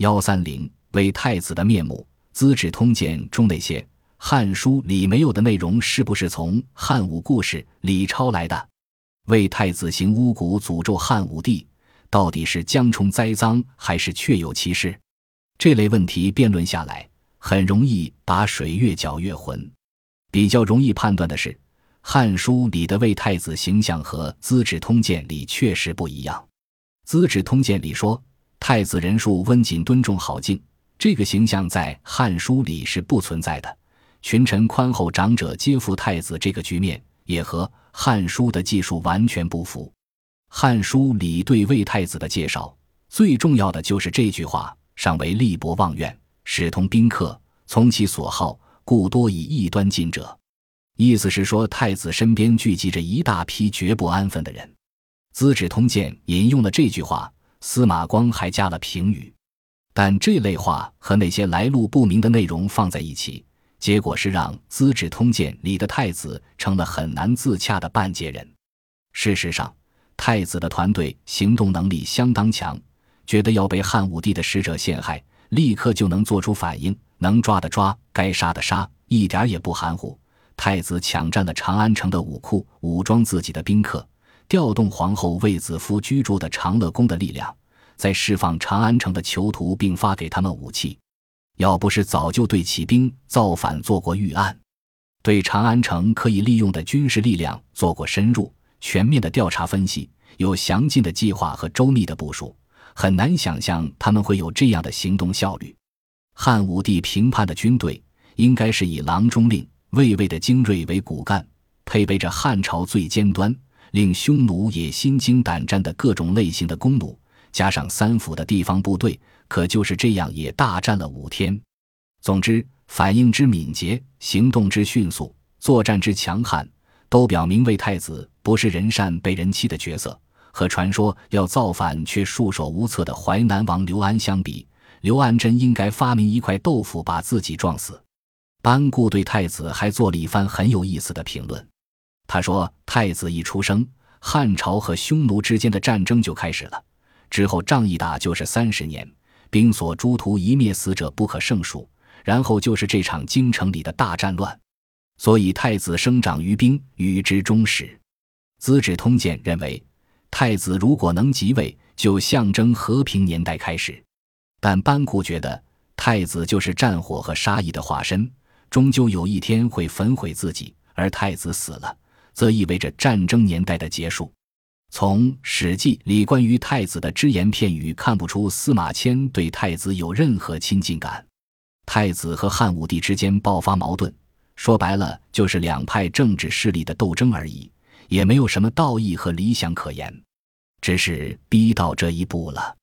幺三零为太子的面目，《资治通鉴》中那些《汉书》里没有的内容，是不是从汉武故事里抄来的？为太子行巫蛊，诅咒汉武帝，到底是江虫栽赃，还是确有其事？这类问题辩论下来，很容易把水越搅越浑。比较容易判断的是，《汉书》里的魏太子形象和《资治通鉴》里确实不一样。《资治通鉴》里说，太子仁术温谨敦重好敬，这个形象在《汉书》里是不存在的。群臣宽厚，长者皆服太子，这个局面也和《汉书》的记述完全不符。《汉书》里对魏太子的介绍，最重要的就是这句话：“上为力薄望怨，使同宾客，从其所好。”故多以异端进者，意思是说太子身边聚集着一大批绝不安分的人。《资治通鉴》引用了这句话，司马光还加了评语。但这类话和那些来路不明的内容放在一起，结果是让《资治通鉴》里的太子成了很难自洽的半截人。事实上，太子的团队行动能力相当强，觉得要被汉武帝的使者陷害，立刻就能做出反应。能抓的抓，该杀的杀，一点也不含糊。太子抢占了长安城的武库，武装自己的宾客，调动皇后卫子夫居住的长乐宫的力量，在释放长安城的囚徒，并发给他们武器。要不是早就对起兵造反做过预案，对长安城可以利用的军事力量做过深入全面的调查分析，有详尽的计划和周密的部署，很难想象他们会有这样的行动效率。汉武帝评判的军队应该是以郎中令、卫尉的精锐为骨干，配备着汉朝最尖端、令匈奴也心惊胆战的各种类型的弓弩，加上三府的地方部队，可就是这样也大战了五天。总之，反应之敏捷，行动之迅速，作战之强悍，都表明魏太子不是人善被人欺的角色。和传说要造反却束手无策的淮南王刘安相比。刘安真应该发明一块豆腐把自己撞死。班固对太子还做了一番很有意思的评论。他说：“太子一出生，汉朝和匈奴之间的战争就开始了，之后仗一打就是三十年，兵所诸屠一灭，死者不可胜数。然后就是这场京城里的大战乱。所以太子生长于兵，与之终始。《资治通鉴》认为，太子如果能即位，就象征和平年代开始。”但班固觉得太子就是战火和杀意的化身，终究有一天会焚毁自己。而太子死了，则意味着战争年代的结束。从《史记》里关于太子的只言片语看不出司马迁对太子有任何亲近感。太子和汉武帝之间爆发矛盾，说白了就是两派政治势力的斗争而已，也没有什么道义和理想可言。只是逼到这一步了。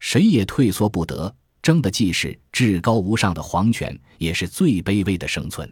谁也退缩不得，争的既是至高无上的皇权，也是最卑微的生存。